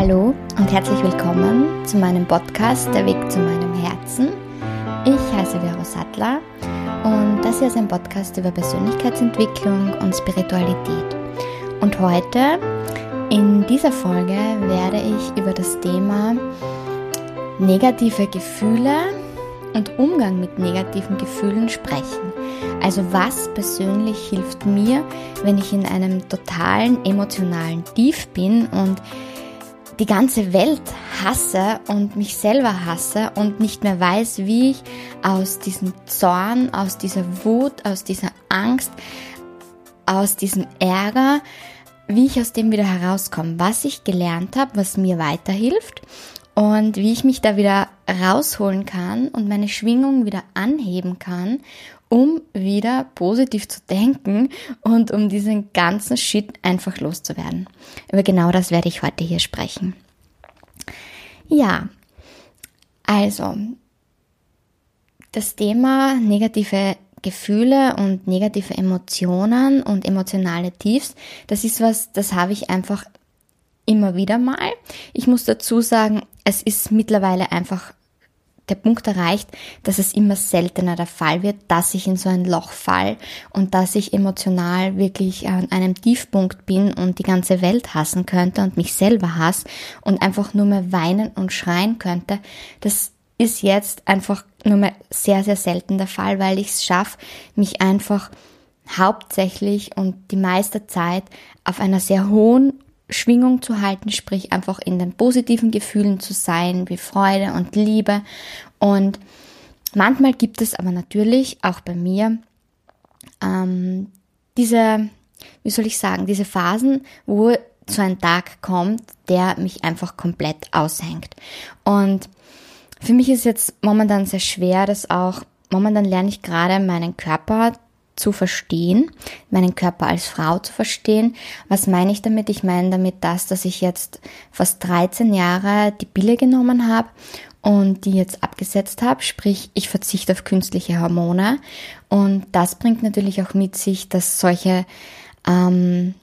Hallo und herzlich willkommen zu meinem Podcast Der Weg zu meinem Herzen. Ich heiße Vero Sattler und das hier ist ein Podcast über Persönlichkeitsentwicklung und Spiritualität. Und heute, in dieser Folge, werde ich über das Thema negative Gefühle und Umgang mit negativen Gefühlen sprechen. Also was persönlich hilft mir, wenn ich in einem totalen emotionalen Tief bin und die ganze Welt hasse und mich selber hasse und nicht mehr weiß, wie ich aus diesem Zorn, aus dieser Wut, aus dieser Angst, aus diesem Ärger, wie ich aus dem wieder herauskomme, was ich gelernt habe, was mir weiterhilft und wie ich mich da wieder rausholen kann und meine Schwingung wieder anheben kann, um wieder positiv zu denken und um diesen ganzen Shit einfach loszuwerden. Über genau das werde ich heute hier sprechen. Ja, also das Thema negative Gefühle und negative Emotionen und emotionale Tiefs, das ist was, das habe ich einfach immer wieder mal. Ich muss dazu sagen, es ist mittlerweile einfach der Punkt erreicht, dass es immer seltener der Fall wird, dass ich in so ein Loch fall und dass ich emotional wirklich an einem Tiefpunkt bin und die ganze Welt hassen könnte und mich selber hasse und einfach nur mehr weinen und schreien könnte. Das ist jetzt einfach nur mehr sehr, sehr selten der Fall, weil ich es schaffe, mich einfach hauptsächlich und die meiste Zeit auf einer sehr hohen Schwingung zu halten, sprich einfach in den positiven Gefühlen zu sein, wie Freude und Liebe. Und manchmal gibt es aber natürlich auch bei mir ähm, diese, wie soll ich sagen, diese Phasen, wo so ein Tag kommt, der mich einfach komplett aushängt. Und für mich ist jetzt momentan sehr schwer, das auch, momentan lerne ich gerade meinen Körper zu verstehen, meinen Körper als Frau zu verstehen. Was meine ich damit? Ich meine damit das, dass ich jetzt fast 13 Jahre die Pille genommen habe und die jetzt abgesetzt habe, sprich ich verzichte auf künstliche Hormone und das bringt natürlich auch mit sich, dass solche ähm,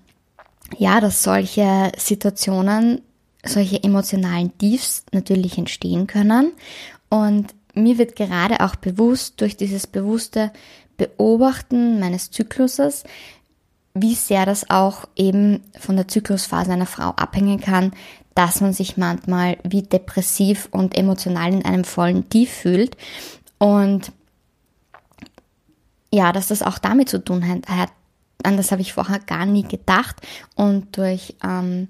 ja, dass solche Situationen, solche emotionalen Tiefs natürlich entstehen können und mir wird gerade auch bewusst durch dieses bewusste Beobachten meines Zykluses, wie sehr das auch eben von der Zyklusphase einer Frau abhängen kann, dass man sich manchmal wie depressiv und emotional in einem vollen Tief fühlt. Und ja, dass das auch damit zu tun hat. An das habe ich vorher gar nie gedacht. Und durch ähm,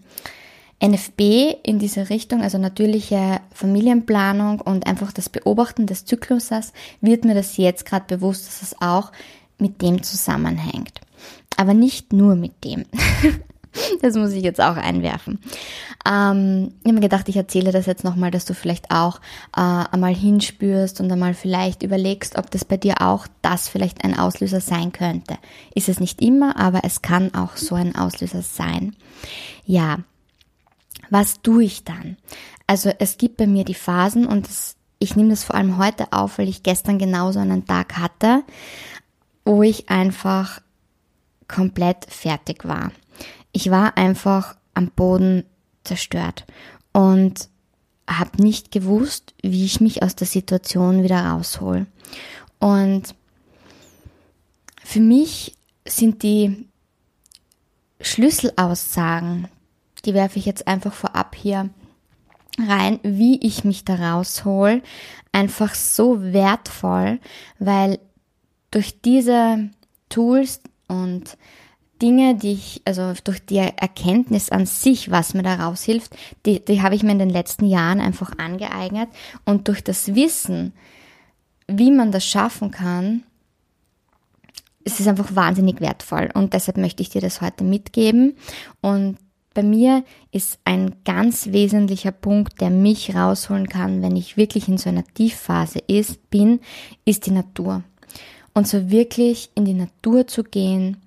NFB in diese Richtung, also natürliche Familienplanung und einfach das Beobachten des Zykluses, wird mir das jetzt gerade bewusst, dass es auch mit dem zusammenhängt. Aber nicht nur mit dem. das muss ich jetzt auch einwerfen. Ähm, ich habe mir gedacht, ich erzähle das jetzt nochmal, dass du vielleicht auch äh, einmal hinspürst und einmal vielleicht überlegst, ob das bei dir auch das vielleicht ein Auslöser sein könnte. Ist es nicht immer, aber es kann auch so ein Auslöser sein. Ja, was tue ich dann? Also es gibt bei mir die Phasen und das, ich nehme das vor allem heute auf, weil ich gestern genauso einen Tag hatte, wo ich einfach komplett fertig war. Ich war einfach am Boden zerstört und habe nicht gewusst, wie ich mich aus der Situation wieder raushol. Und für mich sind die Schlüsselaussagen, die werfe ich jetzt einfach vorab hier rein, wie ich mich da raushol, einfach so wertvoll, weil durch diese Tools und Dinge, die ich, also durch die Erkenntnis an sich, was mir da raushilft, die, die habe ich mir in den letzten Jahren einfach angeeignet. Und durch das Wissen, wie man das schaffen kann, es ist einfach wahnsinnig wertvoll. Und deshalb möchte ich dir das heute mitgeben. Und bei mir ist ein ganz wesentlicher Punkt, der mich rausholen kann, wenn ich wirklich in so einer Tiefphase ist, bin, ist die Natur. Und so wirklich in die Natur zu gehen,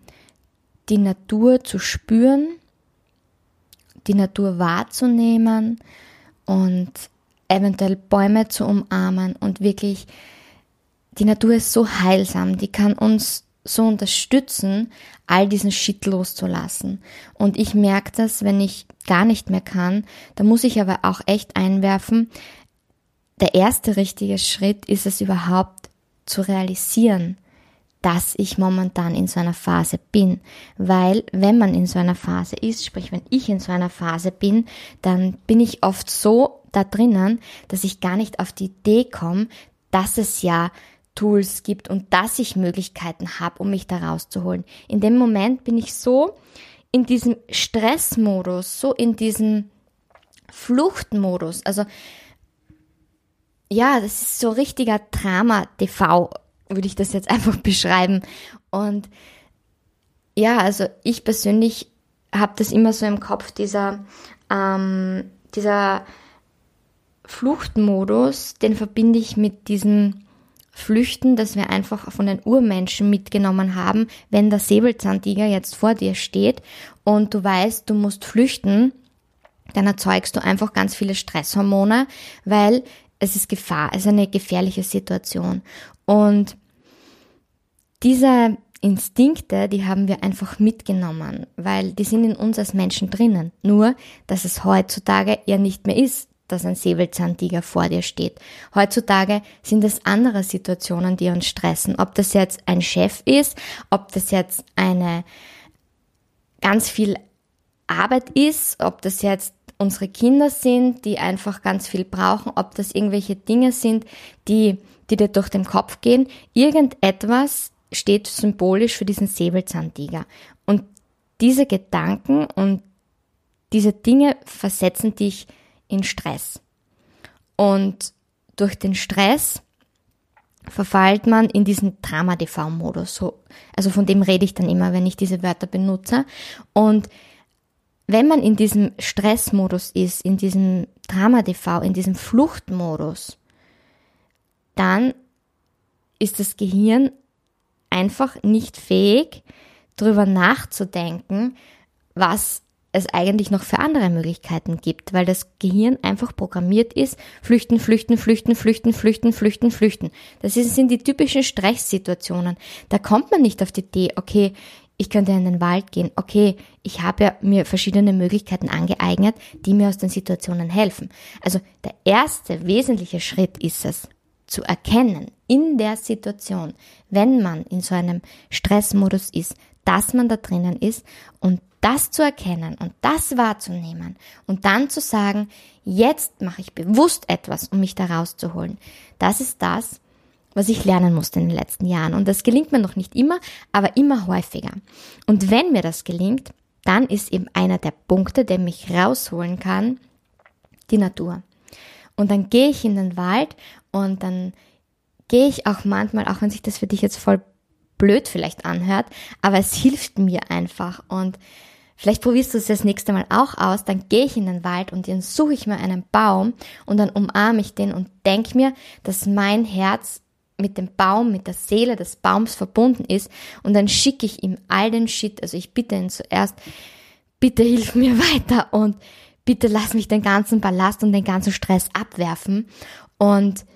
die Natur zu spüren, die Natur wahrzunehmen und eventuell Bäume zu umarmen und wirklich, die Natur ist so heilsam, die kann uns so unterstützen, all diesen Shit loszulassen. Und ich merke das, wenn ich gar nicht mehr kann, da muss ich aber auch echt einwerfen, der erste richtige Schritt ist es überhaupt zu realisieren, dass ich momentan in so einer Phase bin. Weil wenn man in so einer Phase ist, sprich wenn ich in so einer Phase bin, dann bin ich oft so da drinnen, dass ich gar nicht auf die Idee komme, dass es ja Tools gibt und dass ich Möglichkeiten habe, um mich da rauszuholen. In dem Moment bin ich so in diesem Stressmodus, so in diesem Fluchtmodus. Also ja, das ist so richtiger Drama-TV, würde ich das jetzt einfach beschreiben. Und ja, also ich persönlich habe das immer so im Kopf, dieser, ähm, dieser Fluchtmodus, den verbinde ich mit diesem Flüchten, das wir einfach von den Urmenschen mitgenommen haben, wenn der Säbelzahntiger jetzt vor dir steht und du weißt, du musst flüchten, dann erzeugst du einfach ganz viele Stresshormone, weil es ist Gefahr, es ist eine gefährliche Situation. Und diese Instinkte, die haben wir einfach mitgenommen, weil die sind in uns als Menschen drinnen. Nur, dass es heutzutage ja nicht mehr ist, dass ein Säbelzahntiger vor dir steht. Heutzutage sind es andere Situationen, die uns stressen. Ob das jetzt ein Chef ist, ob das jetzt eine ganz viel Arbeit ist, ob das jetzt unsere Kinder sind, die einfach ganz viel brauchen, ob das irgendwelche Dinge sind, die, die dir durch den Kopf gehen. Irgendetwas steht symbolisch für diesen Säbelzahntiger. Und diese Gedanken und diese Dinge versetzen dich in Stress. Und durch den Stress verfallt man in diesen Drama-TV-Modus. So, also von dem rede ich dann immer, wenn ich diese Wörter benutze. Und wenn man in diesem Stressmodus ist, in diesem Drama-TV, in diesem Fluchtmodus, dann ist das Gehirn einfach nicht fähig, darüber nachzudenken, was es eigentlich noch für andere Möglichkeiten gibt, weil das Gehirn einfach programmiert ist, flüchten, flüchten, flüchten, flüchten, flüchten, flüchten, flüchten. Das sind die typischen Stresssituationen. Da kommt man nicht auf die Idee, okay, ich könnte in den Wald gehen. Okay, ich habe ja mir verschiedene Möglichkeiten angeeignet, die mir aus den Situationen helfen. Also der erste wesentliche Schritt ist es, zu erkennen in der Situation, wenn man in so einem Stressmodus ist, dass man da drinnen ist und das zu erkennen und das wahrzunehmen und dann zu sagen, jetzt mache ich bewusst etwas, um mich da rauszuholen. Das ist das, was ich lernen musste in den letzten Jahren. Und das gelingt mir noch nicht immer, aber immer häufiger. Und wenn mir das gelingt, dann ist eben einer der Punkte, der mich rausholen kann, die Natur. Und dann gehe ich in den Wald und dann gehe ich auch manchmal, auch wenn sich das für dich jetzt voll blöd vielleicht anhört, aber es hilft mir einfach. Und Vielleicht probierst du es das nächste Mal auch aus, dann gehe ich in den Wald und dann suche ich mir einen Baum und dann umarme ich den und denke mir, dass mein Herz mit dem Baum, mit der Seele des Baums verbunden ist und dann schicke ich ihm all den Shit, also ich bitte ihn zuerst, bitte hilf mir weiter und bitte lass mich den ganzen Ballast und den ganzen Stress abwerfen. Und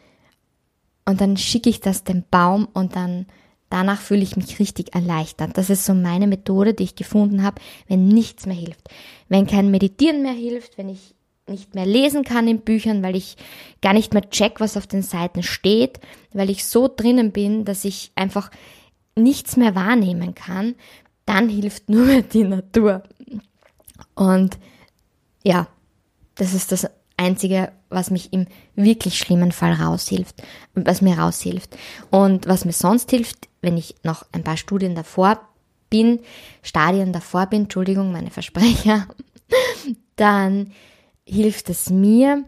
und dann schicke ich das dem Baum und dann danach fühle ich mich richtig erleichtert. Das ist so meine Methode, die ich gefunden habe, wenn nichts mehr hilft. Wenn kein Meditieren mehr hilft, wenn ich nicht mehr lesen kann in Büchern, weil ich gar nicht mehr check, was auf den Seiten steht, weil ich so drinnen bin, dass ich einfach nichts mehr wahrnehmen kann, dann hilft nur die Natur. Und ja, das ist das Einzige, was mich im wirklich schlimmen Fall raushilft, was mir raushilft. Und was mir sonst hilft, wenn ich noch ein paar Studien davor bin, Stadien davor bin, Entschuldigung, meine Versprecher, dann hilft es mir,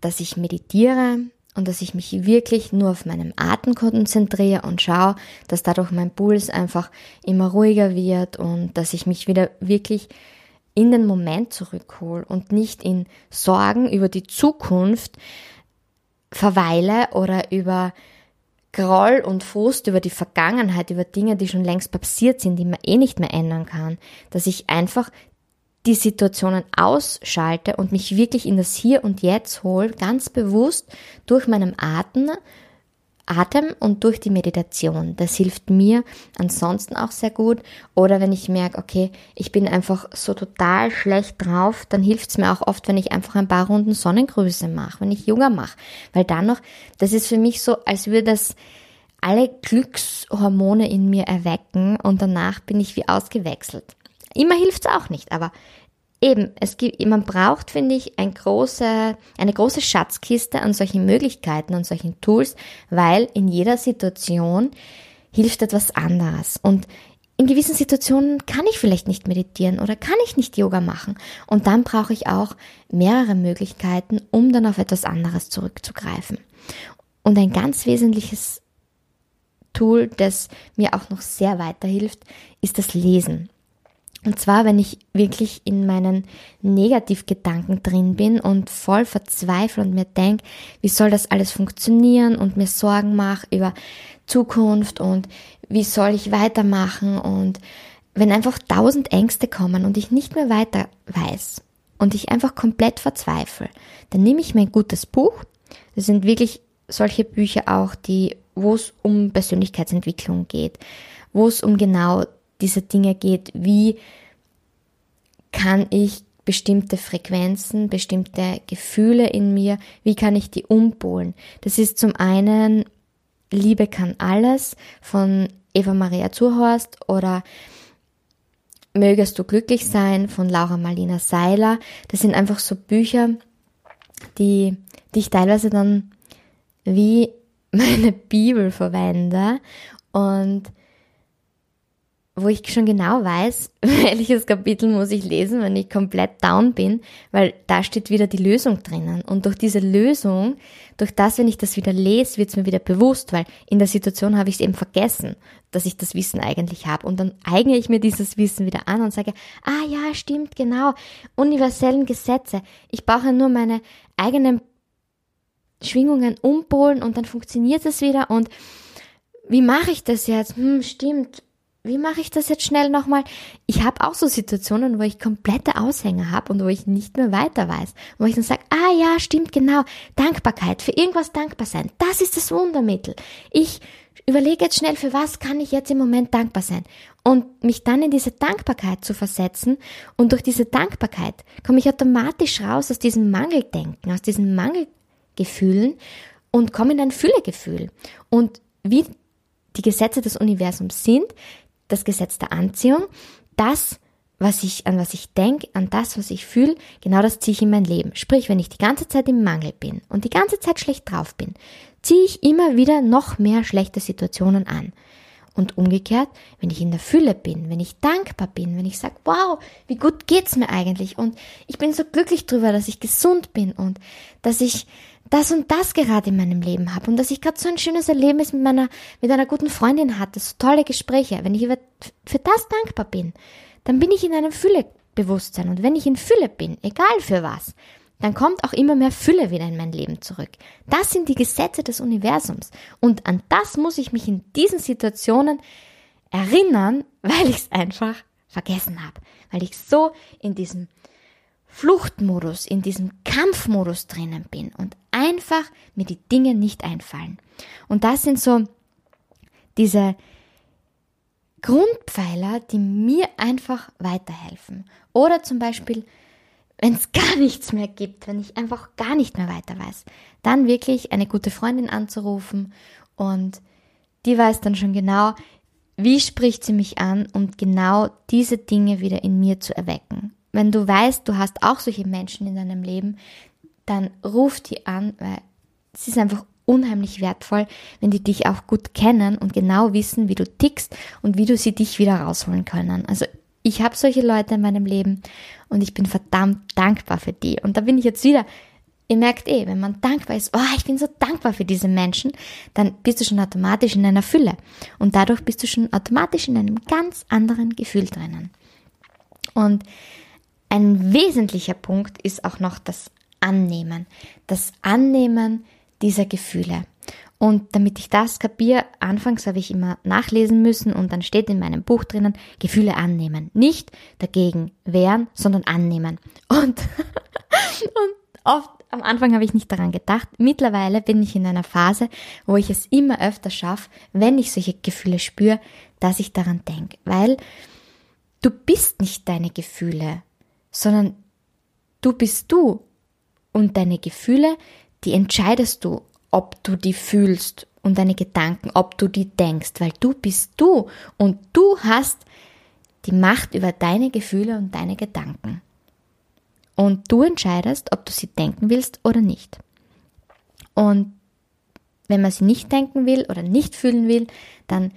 dass ich meditiere und dass ich mich wirklich nur auf meinen Atem konzentriere und schaue, dass dadurch mein Puls einfach immer ruhiger wird und dass ich mich wieder wirklich in den Moment zurückhole und nicht in Sorgen über die Zukunft verweile oder über Groll und Frust über die Vergangenheit, über Dinge, die schon längst passiert sind, die man eh nicht mehr ändern kann, dass ich einfach die Situationen ausschalte und mich wirklich in das Hier und Jetzt hole, ganz bewusst durch meinen Atem Atem und durch die Meditation. Das hilft mir ansonsten auch sehr gut. Oder wenn ich merke, okay, ich bin einfach so total schlecht drauf, dann hilft es mir auch oft, wenn ich einfach ein paar Runden Sonnengrüße mache, wenn ich Yoga mache. Weil dann noch, das ist für mich so, als würde das alle Glückshormone in mir erwecken und danach bin ich wie ausgewechselt. Immer hilft es auch nicht, aber eben, es gibt, man braucht, finde ich, ein große, eine große Schatzkiste an solchen Möglichkeiten, an solchen Tools, weil in jeder Situation hilft etwas anderes. Und in gewissen Situationen kann ich vielleicht nicht meditieren oder kann ich nicht Yoga machen. Und dann brauche ich auch mehrere Möglichkeiten, um dann auf etwas anderes zurückzugreifen. Und ein ganz wesentliches Tool, das mir auch noch sehr weiterhilft, ist das Lesen. Und zwar, wenn ich wirklich in meinen Negativgedanken drin bin und voll verzweifle und mir denke, wie soll das alles funktionieren und mir Sorgen mache über Zukunft und wie soll ich weitermachen und wenn einfach tausend Ängste kommen und ich nicht mehr weiter weiß und ich einfach komplett verzweifle, dann nehme ich mir ein gutes Buch. Das sind wirklich solche Bücher auch, die, wo es um Persönlichkeitsentwicklung geht, wo es um genau diese Dinge geht, wie kann ich bestimmte Frequenzen, bestimmte Gefühle in mir, wie kann ich die umpolen? Das ist zum einen Liebe kann alles von Eva Maria Zurhorst oder Mögest du glücklich sein von Laura Marlina Seiler. Das sind einfach so Bücher, die, die ich teilweise dann wie meine Bibel verwende und wo ich schon genau weiß, welches Kapitel muss ich lesen, wenn ich komplett down bin, weil da steht wieder die Lösung drinnen. Und durch diese Lösung, durch das, wenn ich das wieder lese, wird es mir wieder bewusst, weil in der Situation habe ich es eben vergessen, dass ich das Wissen eigentlich habe. Und dann eigne ich mir dieses Wissen wieder an und sage, ah ja, stimmt, genau, universellen Gesetze. Ich brauche nur meine eigenen Schwingungen umpolen und dann funktioniert es wieder. Und wie mache ich das jetzt? Hm, stimmt wie mache ich das jetzt schnell nochmal? Ich habe auch so Situationen, wo ich komplette Aushänge habe und wo ich nicht mehr weiter weiß. Wo ich dann sage, ah ja, stimmt genau, Dankbarkeit, für irgendwas dankbar sein, das ist das Wundermittel. Ich überlege jetzt schnell, für was kann ich jetzt im Moment dankbar sein? Und mich dann in diese Dankbarkeit zu versetzen und durch diese Dankbarkeit komme ich automatisch raus aus diesem Mangeldenken, aus diesen Mangelgefühlen und komme in ein Füllegefühl. Und wie die Gesetze des Universums sind, das Gesetz der Anziehung. Das, was ich, an was ich denke, an das, was ich fühle, genau das ziehe ich in mein Leben. Sprich, wenn ich die ganze Zeit im Mangel bin und die ganze Zeit schlecht drauf bin, ziehe ich immer wieder noch mehr schlechte Situationen an. Und umgekehrt, wenn ich in der Fülle bin, wenn ich dankbar bin, wenn ich sage, wow, wie gut geht's mir eigentlich und ich bin so glücklich drüber, dass ich gesund bin und dass ich das und das gerade in meinem Leben habe und dass ich gerade so ein schönes Erlebnis mit meiner, mit einer guten Freundin hatte, so tolle Gespräche, wenn ich für das dankbar bin, dann bin ich in einem Füllebewusstsein und wenn ich in Fülle bin, egal für was, dann kommt auch immer mehr Fülle wieder in mein Leben zurück. Das sind die Gesetze des Universums und an das muss ich mich in diesen Situationen erinnern, weil ich es einfach vergessen habe, weil ich so in diesem Fluchtmodus, in diesem Kampfmodus drinnen bin und einfach mir die Dinge nicht einfallen. Und das sind so diese Grundpfeiler, die mir einfach weiterhelfen. Oder zum Beispiel, wenn es gar nichts mehr gibt, wenn ich einfach gar nicht mehr weiter weiß, dann wirklich eine gute Freundin anzurufen und die weiß dann schon genau, wie spricht sie mich an, um genau diese Dinge wieder in mir zu erwecken wenn du weißt, du hast auch solche Menschen in deinem Leben, dann ruf die an, weil es ist einfach unheimlich wertvoll, wenn die dich auch gut kennen und genau wissen, wie du tickst und wie du sie dich wieder rausholen können. Also ich habe solche Leute in meinem Leben und ich bin verdammt dankbar für die. Und da bin ich jetzt wieder, ihr merkt eh, wenn man dankbar ist, oh, ich bin so dankbar für diese Menschen, dann bist du schon automatisch in einer Fülle. Und dadurch bist du schon automatisch in einem ganz anderen Gefühl drinnen. Und ein wesentlicher Punkt ist auch noch das Annehmen. Das Annehmen dieser Gefühle. Und damit ich das kapiere, anfangs habe ich immer nachlesen müssen und dann steht in meinem Buch drinnen, Gefühle annehmen. Nicht dagegen wehren, sondern annehmen. Und, und oft am Anfang habe ich nicht daran gedacht. Mittlerweile bin ich in einer Phase, wo ich es immer öfter schaffe, wenn ich solche Gefühle spüre, dass ich daran denke. Weil du bist nicht deine Gefühle, sondern du bist du. Und deine Gefühle, die entscheidest du, ob du die fühlst und deine Gedanken, ob du die denkst, weil du bist du und du hast die Macht über deine Gefühle und deine Gedanken. Und du entscheidest, ob du sie denken willst oder nicht. Und wenn man sie nicht denken will oder nicht fühlen will, dann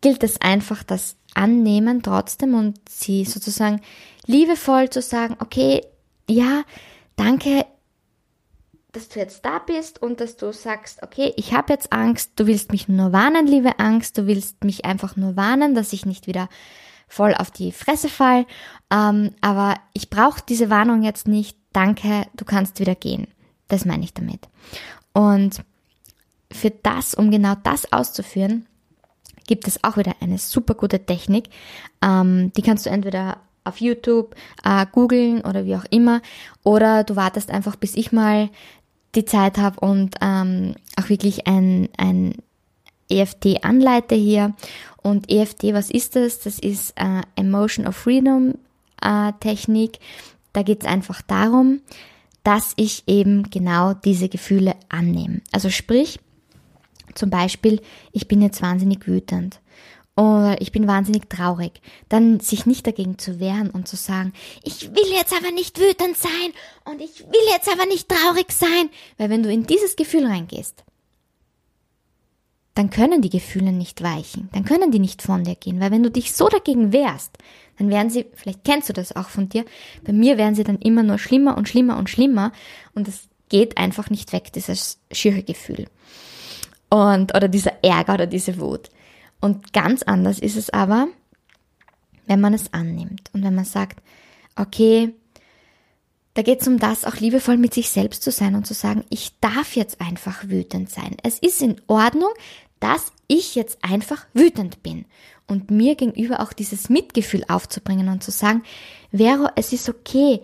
gilt es einfach, das annehmen trotzdem und sie sozusagen liebevoll zu sagen, okay, ja, danke, dass du jetzt da bist und dass du sagst, okay, ich habe jetzt Angst, du willst mich nur warnen, liebe Angst, du willst mich einfach nur warnen, dass ich nicht wieder voll auf die Fresse fall, ähm, aber ich brauche diese Warnung jetzt nicht, danke, du kannst wieder gehen. Das meine ich damit. Und für das, um genau das auszuführen, gibt es auch wieder eine super gute Technik. Ähm, die kannst du entweder auf YouTube äh, googeln oder wie auch immer, oder du wartest einfach, bis ich mal die Zeit habe und ähm, auch wirklich ein, ein EFT anleite hier. Und EFT, was ist das? Das ist äh, Emotion of Freedom äh, Technik. Da geht es einfach darum, dass ich eben genau diese Gefühle annehme. Also sprich, zum Beispiel, ich bin jetzt wahnsinnig wütend oder ich bin wahnsinnig traurig, dann sich nicht dagegen zu wehren und zu sagen, ich will jetzt aber nicht wütend sein und ich will jetzt aber nicht traurig sein, weil wenn du in dieses Gefühl reingehst, dann können die Gefühle nicht weichen, dann können die nicht von dir gehen, weil wenn du dich so dagegen wehrst, dann werden sie, vielleicht kennst du das auch von dir, bei mir werden sie dann immer nur schlimmer und schlimmer und schlimmer und es geht einfach nicht weg, dieses schiere Gefühl. Und, oder dieser Ärger oder diese Wut. Und ganz anders ist es aber, wenn man es annimmt und wenn man sagt, okay, da geht es um das, auch liebevoll mit sich selbst zu sein und zu sagen, ich darf jetzt einfach wütend sein. Es ist in Ordnung, dass ich jetzt einfach wütend bin und mir gegenüber auch dieses Mitgefühl aufzubringen und zu sagen, Vero, es ist okay.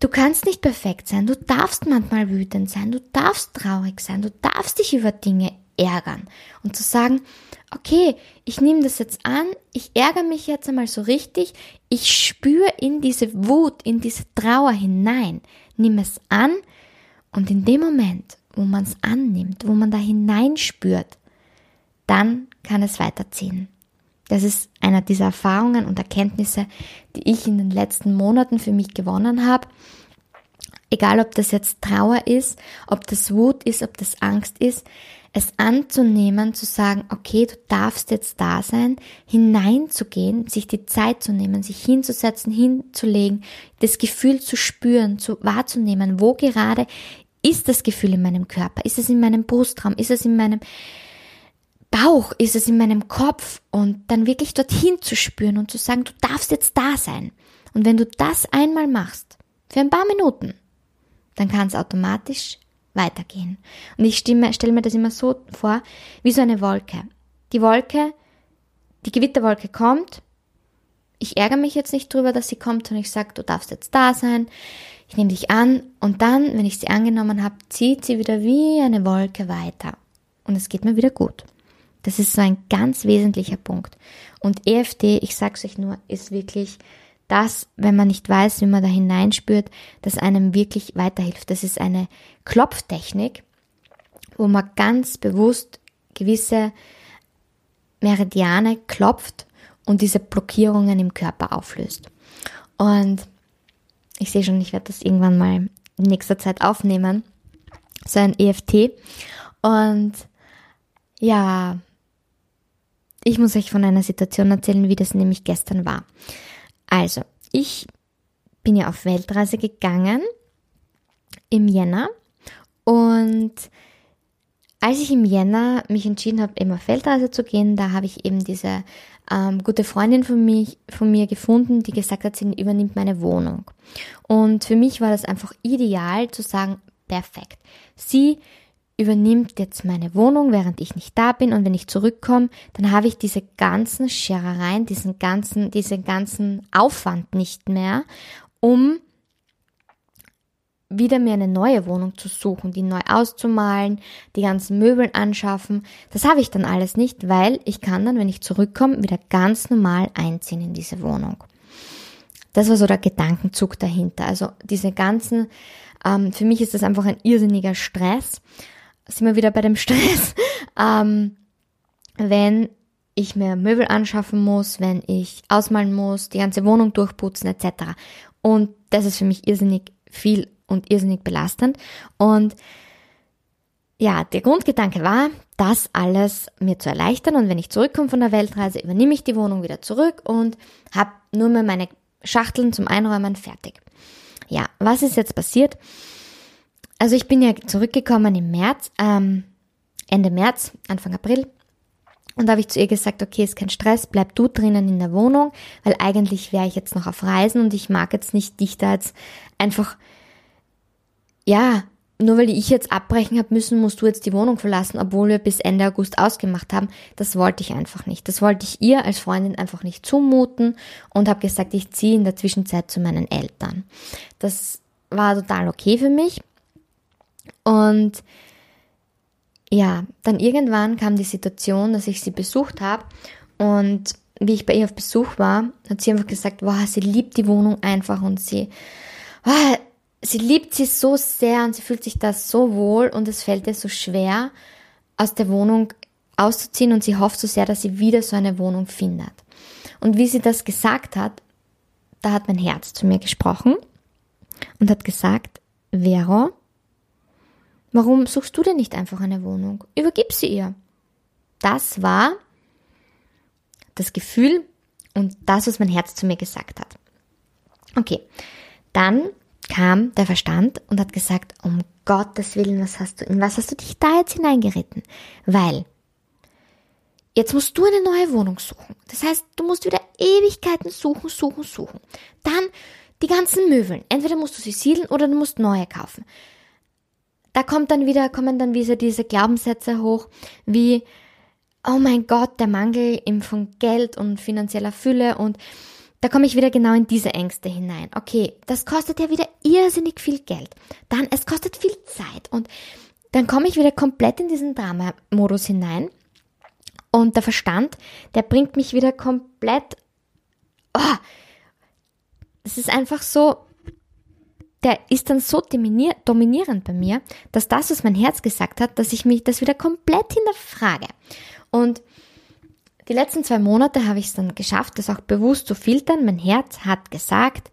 Du kannst nicht perfekt sein. Du darfst manchmal wütend sein. Du darfst traurig sein. Du darfst dich über Dinge ärgern. Und zu sagen, okay, ich nehme das jetzt an. Ich ärgere mich jetzt einmal so richtig. Ich spüre in diese Wut, in diese Trauer hinein. Nimm es an. Und in dem Moment, wo man es annimmt, wo man da hineinspürt, dann kann es weiterziehen. Das ist einer dieser Erfahrungen und Erkenntnisse, die ich in den letzten Monaten für mich gewonnen habe. Egal, ob das jetzt Trauer ist, ob das Wut ist, ob das Angst ist, es anzunehmen, zu sagen, okay, du darfst jetzt da sein, hineinzugehen, sich die Zeit zu nehmen, sich hinzusetzen, hinzulegen, das Gefühl zu spüren, zu wahrzunehmen, wo gerade ist das Gefühl in meinem Körper? Ist es in meinem Brustraum? Ist es in meinem Bauch? Ist es in meinem Kopf? Und dann wirklich dorthin zu spüren und zu sagen, du darfst jetzt da sein. Und wenn du das einmal machst, für ein paar Minuten, dann kann es automatisch weitergehen. Und ich stelle mir das immer so vor, wie so eine Wolke. Die Wolke, die Gewitterwolke kommt. Ich ärgere mich jetzt nicht drüber, dass sie kommt, sondern ich sage, du darfst jetzt da sein. Ich nehme dich an und dann, wenn ich sie angenommen habe, zieht sie wieder wie eine Wolke weiter. Und es geht mir wieder gut. Das ist so ein ganz wesentlicher Punkt. Und EFT, ich sag's euch nur, ist wirklich das, wenn man nicht weiß, wie man da hineinspürt, das einem wirklich weiterhilft. Das ist eine Klopftechnik, wo man ganz bewusst gewisse Meridiane klopft und diese Blockierungen im Körper auflöst. Und ich sehe schon, ich werde das irgendwann mal in nächster Zeit aufnehmen. So ein EFT. Und ja, ich muss euch von einer Situation erzählen, wie das nämlich gestern war. Also, ich bin ja auf Weltreise gegangen im Jänner und als ich im Jänner mich entschieden habe, eben auf Weltreise zu gehen, da habe ich eben diese ähm, gute Freundin von, mich, von mir gefunden, die gesagt hat, sie übernimmt meine Wohnung. Und für mich war das einfach ideal zu sagen, perfekt. Sie übernimmt jetzt meine Wohnung, während ich nicht da bin und wenn ich zurückkomme, dann habe ich diese ganzen Scherereien, diesen ganzen, diesen ganzen Aufwand nicht mehr, um wieder mir eine neue Wohnung zu suchen, die neu auszumalen, die ganzen Möbel anschaffen. Das habe ich dann alles nicht, weil ich kann dann, wenn ich zurückkomme, wieder ganz normal einziehen in diese Wohnung. Das war so der Gedankenzug dahinter. Also diese ganzen, ähm, für mich ist das einfach ein irrsinniger Stress. Sind wir wieder bei dem Stress, ähm, wenn ich mir Möbel anschaffen muss, wenn ich ausmalen muss, die ganze Wohnung durchputzen etc. Und das ist für mich irrsinnig viel und irrsinnig belastend. Und ja, der Grundgedanke war, das alles mir zu erleichtern und wenn ich zurückkomme von der Weltreise, übernehme ich die Wohnung wieder zurück und habe nur mehr meine Schachteln zum Einräumen fertig. Ja, was ist jetzt passiert? Also ich bin ja zurückgekommen im März, ähm, Ende März, Anfang April. Und da habe ich zu ihr gesagt, okay, ist kein Stress, bleib du drinnen in der Wohnung, weil eigentlich wäre ich jetzt noch auf Reisen und ich mag jetzt nicht dich da jetzt einfach ja, nur weil ich jetzt abbrechen habe müssen, musst du jetzt die Wohnung verlassen, obwohl wir bis Ende August ausgemacht haben. Das wollte ich einfach nicht. Das wollte ich ihr als Freundin einfach nicht zumuten und habe gesagt, ich ziehe in der Zwischenzeit zu meinen Eltern. Das war total okay für mich. Und ja, dann irgendwann kam die Situation, dass ich sie besucht habe und wie ich bei ihr auf Besuch war, hat sie einfach gesagt, wow, sie liebt die Wohnung einfach und sie, wow, sie liebt sie so sehr und sie fühlt sich da so wohl und es fällt ihr so schwer, aus der Wohnung auszuziehen und sie hofft so sehr, dass sie wieder so eine Wohnung findet. Und wie sie das gesagt hat, da hat mein Herz zu mir gesprochen und hat gesagt, Vero, warum suchst du denn nicht einfach eine Wohnung? Übergib sie ihr. Das war das Gefühl und das, was mein Herz zu mir gesagt hat. Okay, dann kam der Verstand und hat gesagt, um Gottes Willen, was hast du, in was hast du dich da jetzt hineingeritten? Weil jetzt musst du eine neue Wohnung suchen. Das heißt, du musst wieder Ewigkeiten suchen, suchen, suchen. Dann die ganzen Möbeln. Entweder musst du sie siedeln oder du musst neue kaufen. Da kommt dann wieder, kommen dann wieder diese Glaubenssätze hoch, wie, oh mein Gott, der Mangel von Geld und finanzieller Fülle und da komme ich wieder genau in diese Ängste hinein. Okay, das kostet ja wieder irrsinnig viel Geld. Dann, es kostet viel Zeit. Und dann komme ich wieder komplett in diesen Drama-Modus hinein. Und der Verstand, der bringt mich wieder komplett. Oh, es ist einfach so, der ist dann so dominierend bei mir, dass das, was mein Herz gesagt hat, dass ich mich das wieder komplett hinterfrage. Und die letzten zwei Monate habe ich es dann geschafft, das auch bewusst zu filtern. Mein Herz hat gesagt,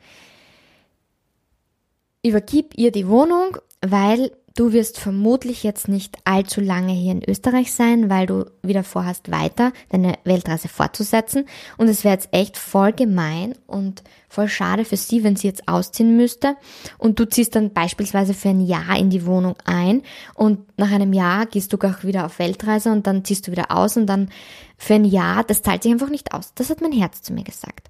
übergib ihr die Wohnung, weil Du wirst vermutlich jetzt nicht allzu lange hier in Österreich sein, weil du wieder vorhast, weiter deine Weltreise fortzusetzen. Und es wäre jetzt echt voll gemein und voll schade für sie, wenn sie jetzt ausziehen müsste. Und du ziehst dann beispielsweise für ein Jahr in die Wohnung ein und nach einem Jahr gehst du auch wieder auf Weltreise und dann ziehst du wieder aus und dann für ein Jahr, das zahlt sich einfach nicht aus. Das hat mein Herz zu mir gesagt.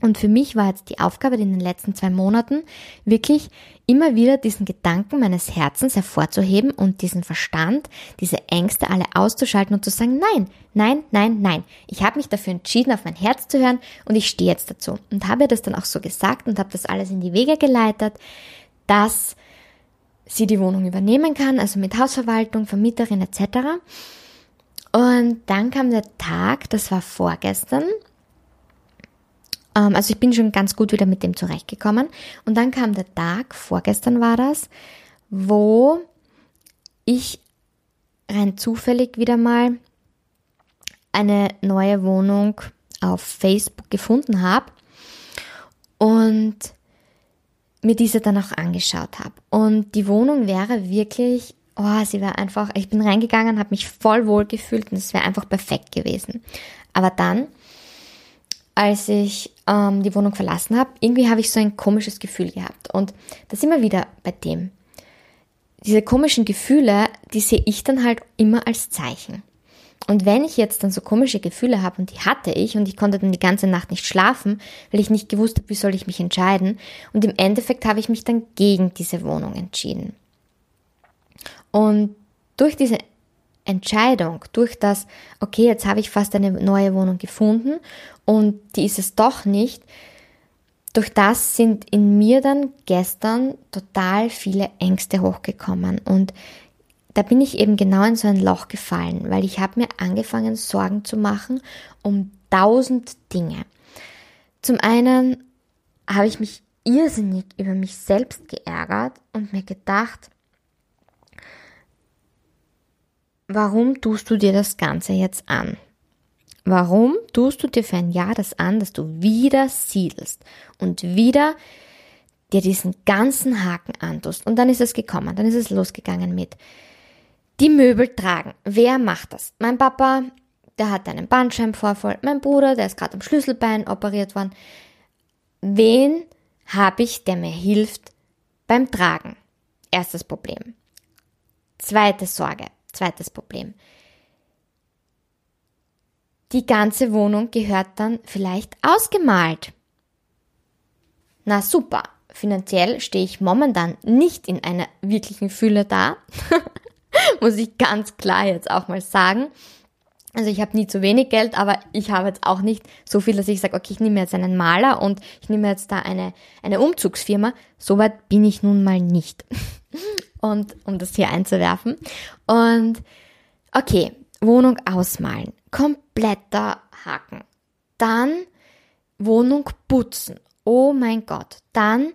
Und für mich war jetzt die Aufgabe in den letzten zwei Monaten wirklich immer wieder diesen Gedanken meines Herzens hervorzuheben und diesen Verstand, diese Ängste alle auszuschalten und zu sagen, nein, nein, nein, nein. Ich habe mich dafür entschieden, auf mein Herz zu hören und ich stehe jetzt dazu. Und habe das dann auch so gesagt und habe das alles in die Wege geleitet, dass sie die Wohnung übernehmen kann, also mit Hausverwaltung, Vermieterin etc. Und dann kam der Tag, das war vorgestern, ähm, also ich bin schon ganz gut wieder mit dem zurechtgekommen. Und dann kam der Tag, vorgestern war das, wo ich rein zufällig wieder mal eine neue Wohnung auf Facebook gefunden habe und mir diese dann auch angeschaut habe. Und die Wohnung wäre wirklich, oh, sie wäre einfach, ich bin reingegangen, habe mich voll wohl gefühlt und es wäre einfach perfekt gewesen. Aber dann als ich ähm, die Wohnung verlassen habe, irgendwie habe ich so ein komisches Gefühl gehabt. Und das immer wieder bei dem. Diese komischen Gefühle, die sehe ich dann halt immer als Zeichen. Und wenn ich jetzt dann so komische Gefühle habe, und die hatte ich, und ich konnte dann die ganze Nacht nicht schlafen, weil ich nicht gewusst habe, wie soll ich mich entscheiden, und im Endeffekt habe ich mich dann gegen diese Wohnung entschieden. Und durch diese Entscheidung, durch das, okay, jetzt habe ich fast eine neue Wohnung gefunden und die ist es doch nicht, durch das sind in mir dann gestern total viele Ängste hochgekommen und da bin ich eben genau in so ein Loch gefallen, weil ich habe mir angefangen Sorgen zu machen um tausend Dinge. Zum einen habe ich mich irrsinnig über mich selbst geärgert und mir gedacht, warum tust du dir das Ganze jetzt an? Warum tust du dir für ein Jahr das an, dass du wieder siedelst und wieder dir diesen ganzen Haken antust? Und dann ist es gekommen, dann ist es losgegangen mit die Möbel tragen. Wer macht das? Mein Papa, der hat einen Bandscheibenvorfall. Mein Bruder, der ist gerade am Schlüsselbein operiert worden. Wen habe ich, der mir hilft beim Tragen? Erstes Problem. Zweite Sorge, zweites Problem die ganze Wohnung gehört dann vielleicht ausgemalt. Na super, finanziell stehe ich momentan nicht in einer wirklichen Fülle da, muss ich ganz klar jetzt auch mal sagen. Also ich habe nie zu wenig Geld, aber ich habe jetzt auch nicht so viel, dass ich sage, okay, ich nehme jetzt einen Maler und ich nehme jetzt da eine, eine Umzugsfirma. Soweit bin ich nun mal nicht. und um das hier einzuwerfen. Und okay, Wohnung ausmalen kompletter Haken. Dann Wohnung putzen. Oh mein Gott. Dann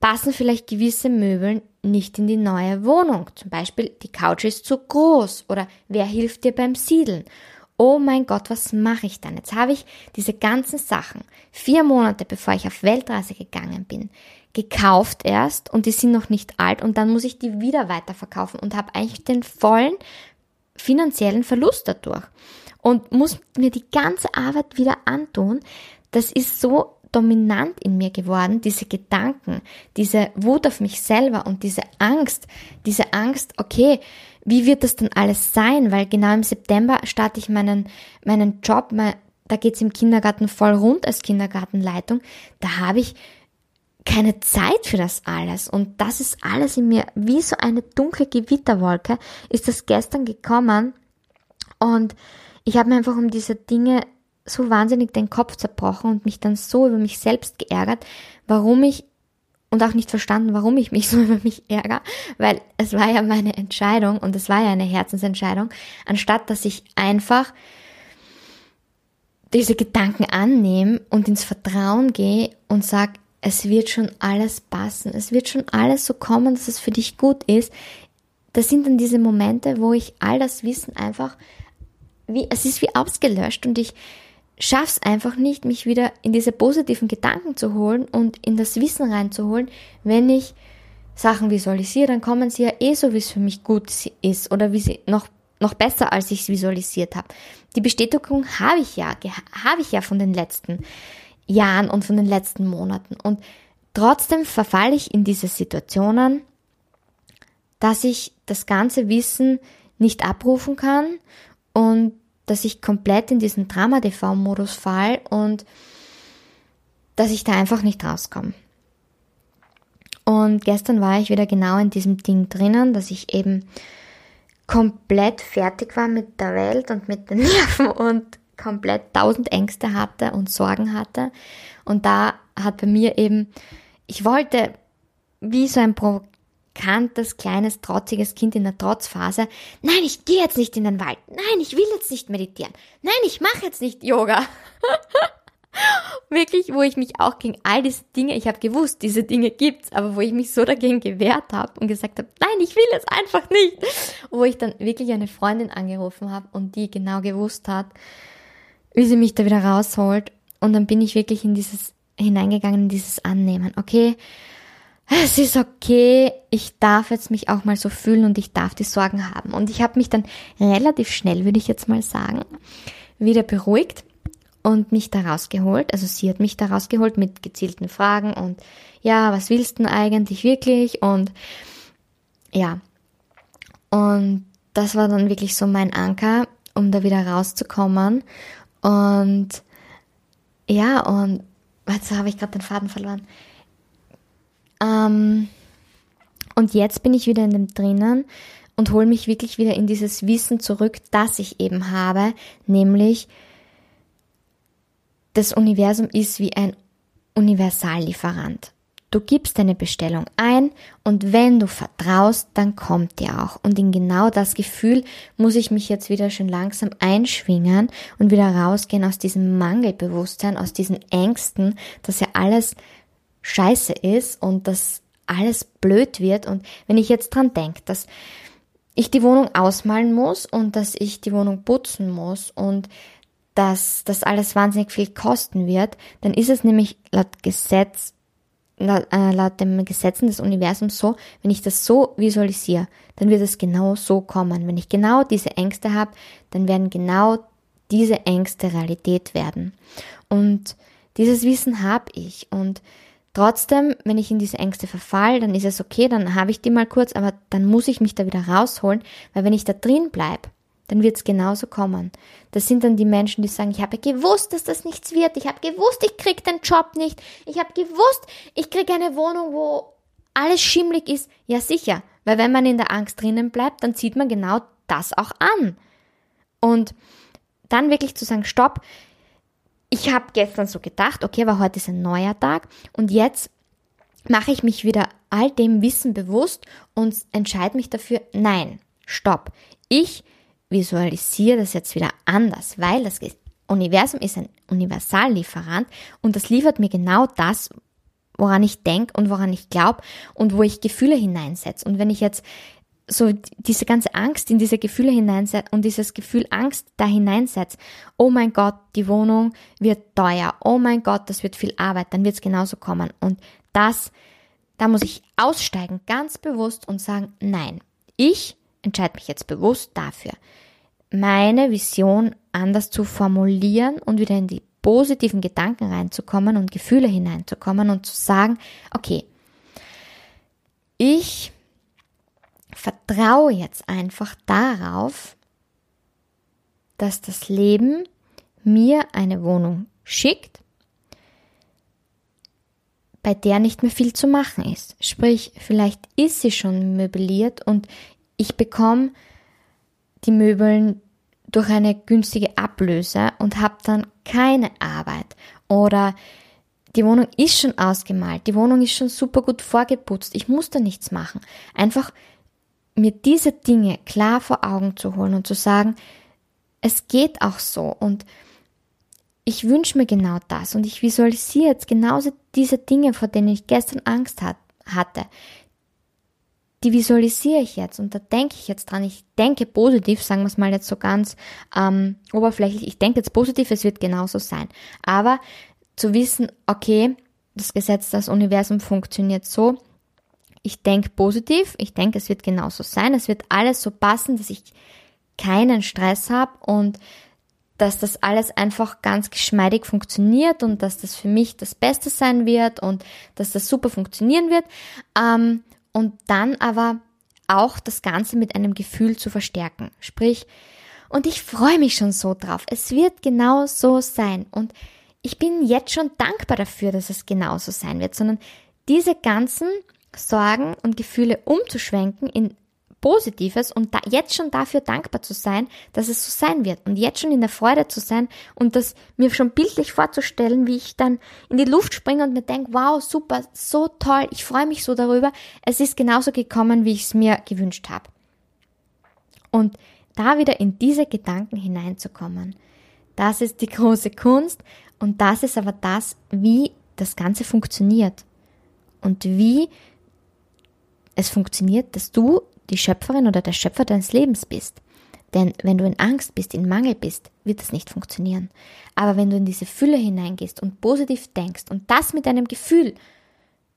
passen vielleicht gewisse Möbel nicht in die neue Wohnung. Zum Beispiel die Couch ist zu groß oder wer hilft dir beim Siedeln? Oh mein Gott, was mache ich dann? Jetzt habe ich diese ganzen Sachen vier Monate bevor ich auf Weltreise gegangen bin, gekauft erst und die sind noch nicht alt und dann muss ich die wieder weiterverkaufen und habe eigentlich den vollen finanziellen Verlust dadurch und muss mir die ganze Arbeit wieder antun. Das ist so dominant in mir geworden, diese Gedanken, diese Wut auf mich selber und diese Angst, diese Angst, okay, wie wird das denn alles sein? Weil genau im September starte ich meinen, meinen Job, mein, da geht's im Kindergarten voll rund als Kindergartenleitung, da habe ich keine Zeit für das alles. Und das ist alles in mir wie so eine dunkle Gewitterwolke, ist das gestern gekommen und ich habe mir einfach um diese Dinge so wahnsinnig den Kopf zerbrochen und mich dann so über mich selbst geärgert, warum ich und auch nicht verstanden, warum ich mich so über mich ärgere, weil es war ja meine Entscheidung und es war ja eine Herzensentscheidung, anstatt dass ich einfach diese Gedanken annehme und ins Vertrauen gehe und sag, es wird schon alles passen, es wird schon alles so kommen, dass es für dich gut ist. Das sind dann diese Momente, wo ich all das Wissen einfach wie, es ist wie ausgelöscht und ich schaff's einfach nicht, mich wieder in diese positiven Gedanken zu holen und in das Wissen reinzuholen, wenn ich Sachen visualisiere, dann kommen sie ja eh so, wie es für mich gut ist oder wie sie noch noch besser, als ich es visualisiert habe. Die Bestätigung habe ich ja, habe ich ja von den letzten Jahren und von den letzten Monaten. Und trotzdem verfalle ich in diese Situationen, dass ich das ganze Wissen nicht abrufen kann und dass ich komplett in diesen Drama-TV-Modus fall und dass ich da einfach nicht rauskomme. Und gestern war ich wieder genau in diesem Ding drinnen, dass ich eben komplett fertig war mit der Welt und mit den Nerven und komplett tausend Ängste hatte und Sorgen hatte. Und da hat bei mir eben, ich wollte wie so ein Pro bekanntes, kleines, trotziges Kind in der Trotzphase. Nein, ich gehe jetzt nicht in den Wald. Nein, ich will jetzt nicht meditieren. Nein, ich mache jetzt nicht Yoga. Wirklich, wo ich mich auch gegen all diese Dinge, ich habe gewusst, diese Dinge gibt's, aber wo ich mich so dagegen gewehrt habe und gesagt habe, nein, ich will es einfach nicht. Wo ich dann wirklich eine Freundin angerufen habe und die genau gewusst hat, wie sie mich da wieder rausholt. Und dann bin ich wirklich in dieses hineingegangen, in dieses Annehmen. Okay, es ist okay, ich darf jetzt mich auch mal so fühlen und ich darf die Sorgen haben. Und ich habe mich dann relativ schnell, würde ich jetzt mal sagen, wieder beruhigt und mich da rausgeholt. Also sie hat mich da rausgeholt mit gezielten Fragen und ja, was willst du denn eigentlich wirklich? Und ja, und das war dann wirklich so mein Anker, um da wieder rauszukommen. Und ja, und jetzt habe ich gerade den Faden verloren. Ähm, und jetzt bin ich wieder in dem drinnen und hole mich wirklich wieder in dieses Wissen zurück, das ich eben habe, nämlich das Universum ist wie ein Universallieferant. Du gibst deine Bestellung ein und wenn du vertraust, dann kommt die auch. Und in genau das Gefühl muss ich mich jetzt wieder schön langsam einschwingen und wieder rausgehen aus diesem Mangelbewusstsein, aus diesen Ängsten, dass ja alles scheiße ist und dass alles blöd wird. Und wenn ich jetzt dran denke, dass ich die Wohnung ausmalen muss und dass ich die Wohnung putzen muss und dass das alles wahnsinnig viel kosten wird, dann ist es nämlich laut Gesetz laut, äh, laut dem Gesetzen des Universums so, wenn ich das so visualisiere, dann wird es genau so kommen. Wenn ich genau diese Ängste habe, dann werden genau diese Ängste Realität werden. Und dieses Wissen habe ich. Und trotzdem, wenn ich in diese Ängste verfall, dann ist es okay, dann habe ich die mal kurz, aber dann muss ich mich da wieder rausholen, weil wenn ich da drin bleibe, dann wird es genauso kommen. Das sind dann die Menschen, die sagen, ich habe gewusst, dass das nichts wird. Ich habe gewusst, ich krieg den Job nicht. Ich habe gewusst, ich krieg eine Wohnung, wo alles schimmlig ist. Ja, sicher. Weil wenn man in der Angst drinnen bleibt, dann zieht man genau das auch an. Und dann wirklich zu sagen, stopp. Ich habe gestern so gedacht, okay, aber heute ist ein neuer Tag und jetzt mache ich mich wieder all dem Wissen bewusst und entscheide mich dafür, nein, stopp. Ich visualisiere das jetzt wieder anders, weil das Universum ist ein Universallieferant und das liefert mir genau das, woran ich denke und woran ich glaube und wo ich Gefühle hineinsetze. Und wenn ich jetzt so diese ganze Angst in diese Gefühle hineinsetze und dieses Gefühl Angst da hineinsetze, oh mein Gott, die Wohnung wird teuer, oh mein Gott, das wird viel Arbeit, dann wird es genauso kommen. Und das, da muss ich aussteigen, ganz bewusst und sagen, nein, ich entscheide mich jetzt bewusst dafür, meine Vision anders zu formulieren und wieder in die positiven Gedanken reinzukommen und Gefühle hineinzukommen und zu sagen, okay, ich vertraue jetzt einfach darauf, dass das Leben mir eine Wohnung schickt, bei der nicht mehr viel zu machen ist. Sprich, vielleicht ist sie schon möbliert und ich bekomme die Möbeln durch eine günstige Ablöse und habe dann keine Arbeit. Oder die Wohnung ist schon ausgemalt, die Wohnung ist schon super gut vorgeputzt, ich muss da nichts machen. Einfach mir diese Dinge klar vor Augen zu holen und zu sagen, es geht auch so und ich wünsche mir genau das und ich visualisiere jetzt genauso diese Dinge, vor denen ich gestern Angst hat, hatte die visualisiere ich jetzt und da denke ich jetzt dran. Ich denke positiv, sagen wir es mal jetzt so ganz ähm, oberflächlich. Ich denke jetzt positiv, es wird genauso sein. Aber zu wissen, okay, das Gesetz, das Universum funktioniert so. Ich denke positiv, ich denke, es wird genauso sein. Es wird alles so passen, dass ich keinen Stress habe und dass das alles einfach ganz geschmeidig funktioniert und dass das für mich das Beste sein wird und dass das super funktionieren wird. Ähm, und dann aber auch das Ganze mit einem Gefühl zu verstärken. Sprich, und ich freue mich schon so drauf. Es wird genau so sein. Und ich bin jetzt schon dankbar dafür, dass es genauso sein wird, sondern diese ganzen Sorgen und Gefühle umzuschwenken in Positives und da jetzt schon dafür dankbar zu sein, dass es so sein wird und jetzt schon in der Freude zu sein und das mir schon bildlich vorzustellen, wie ich dann in die Luft springe und mir denke, wow, super, so toll, ich freue mich so darüber. Es ist genauso gekommen, wie ich es mir gewünscht habe. Und da wieder in diese Gedanken hineinzukommen, das ist die große Kunst und das ist aber das, wie das Ganze funktioniert und wie es funktioniert, dass du die Schöpferin oder der Schöpfer deines Lebens bist. Denn wenn du in Angst bist, in Mangel bist, wird es nicht funktionieren. Aber wenn du in diese Fülle hineingehst und positiv denkst und das mit deinem Gefühl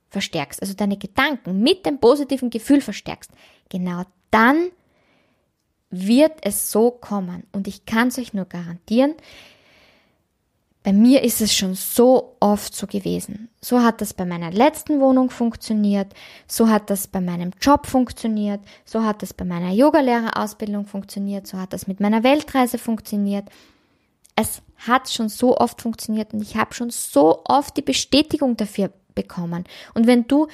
verstärkst, also deine Gedanken mit dem positiven Gefühl verstärkst, genau dann wird es so kommen. Und ich kann es euch nur garantieren, bei mir ist es schon so oft so gewesen. So hat das bei meiner letzten Wohnung funktioniert, so hat das bei meinem Job funktioniert, so hat das bei meiner Yogalehrerausbildung funktioniert, so hat das mit meiner Weltreise funktioniert. Es hat schon so oft funktioniert und ich habe schon so oft die Bestätigung dafür bekommen. Und wenn du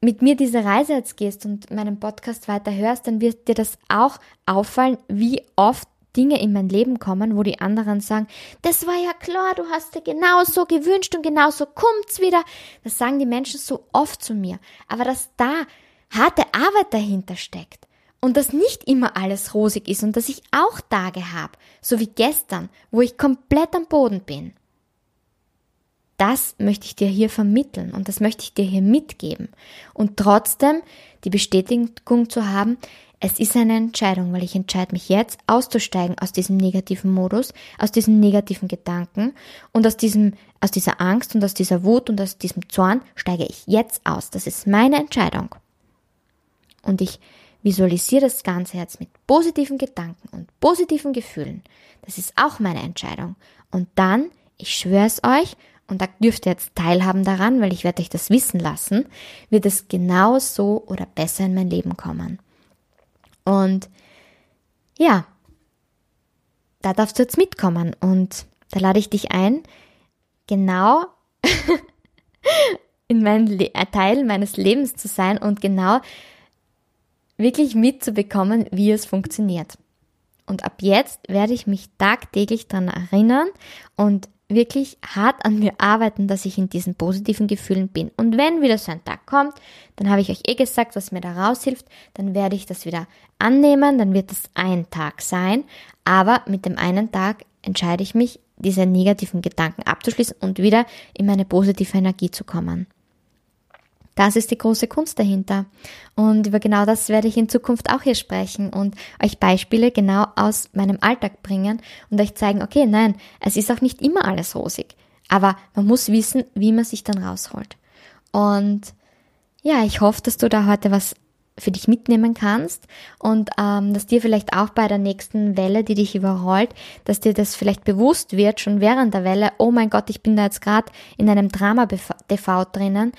mit mir diese Reise jetzt gehst und meinen Podcast weiter hörst, dann wird dir das auch auffallen, wie oft Dinge in mein Leben kommen, wo die anderen sagen, das war ja klar, du hast dir genau so gewünscht und genau so kommt's wieder. Das sagen die Menschen so oft zu mir. Aber dass da harte Arbeit dahinter steckt und dass nicht immer alles rosig ist und dass ich auch Tage habe, so wie gestern, wo ich komplett am Boden bin. Das möchte ich dir hier vermitteln und das möchte ich dir hier mitgeben. Und trotzdem die Bestätigung zu haben, es ist eine Entscheidung, weil ich entscheide mich jetzt auszusteigen aus diesem negativen Modus, aus diesen negativen Gedanken und aus diesem, aus dieser Angst und aus dieser Wut und aus diesem Zorn steige ich jetzt aus. Das ist meine Entscheidung. Und ich visualisiere das Ganze jetzt mit positiven Gedanken und positiven Gefühlen. Das ist auch meine Entscheidung. Und dann, ich schwöre es euch, und da dürft ihr jetzt teilhaben daran, weil ich werde euch das wissen lassen, wird es genau so oder besser in mein Leben kommen. Und ja, da darfst du jetzt mitkommen und da lade ich dich ein, genau in meinen Le äh, Teil meines Lebens zu sein und genau wirklich mitzubekommen, wie es funktioniert. Und ab jetzt werde ich mich tagtäglich daran erinnern und wirklich hart an mir arbeiten, dass ich in diesen positiven Gefühlen bin. Und wenn wieder so ein Tag kommt, dann habe ich euch eh gesagt, was mir da raushilft, dann werde ich das wieder annehmen, dann wird es ein Tag sein, aber mit dem einen Tag entscheide ich mich, diese negativen Gedanken abzuschließen und wieder in meine positive Energie zu kommen. Das ist die große Kunst dahinter. Und über genau das werde ich in Zukunft auch hier sprechen und euch Beispiele genau aus meinem Alltag bringen und euch zeigen, okay, nein, es ist auch nicht immer alles rosig. Aber man muss wissen, wie man sich dann rausholt. Und ja, ich hoffe, dass du da heute was für dich mitnehmen kannst und ähm, dass dir vielleicht auch bei der nächsten Welle, die dich überrollt, dass dir das vielleicht bewusst wird, schon während der Welle, oh mein Gott, ich bin da jetzt gerade in einem Drama-TV drinnen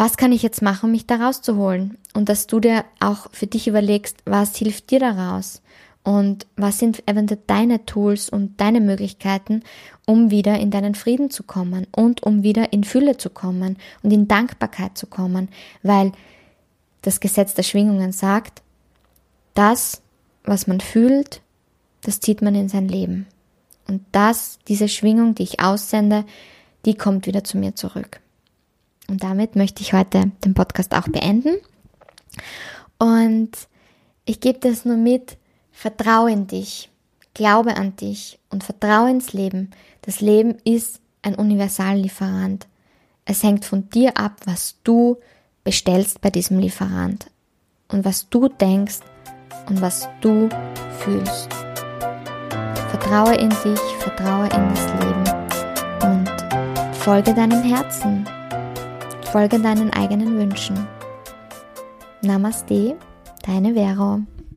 was kann ich jetzt machen, um mich da rauszuholen? Und dass du dir auch für dich überlegst, was hilft dir daraus? Und was sind eventuell deine Tools und deine Möglichkeiten, um wieder in deinen Frieden zu kommen und um wieder in Fülle zu kommen und in Dankbarkeit zu kommen? Weil das Gesetz der Schwingungen sagt, das, was man fühlt, das zieht man in sein Leben. Und das, diese Schwingung, die ich aussende, die kommt wieder zu mir zurück. Und damit möchte ich heute den Podcast auch beenden. Und ich gebe das nur mit, vertraue in dich, glaube an dich und vertraue ins Leben. Das Leben ist ein Universallieferant. Es hängt von dir ab, was du bestellst bei diesem Lieferant und was du denkst und was du fühlst. Vertraue in dich, vertraue in das Leben und folge deinem Herzen. Folge deinen eigenen Wünschen. Namaste, deine Vero.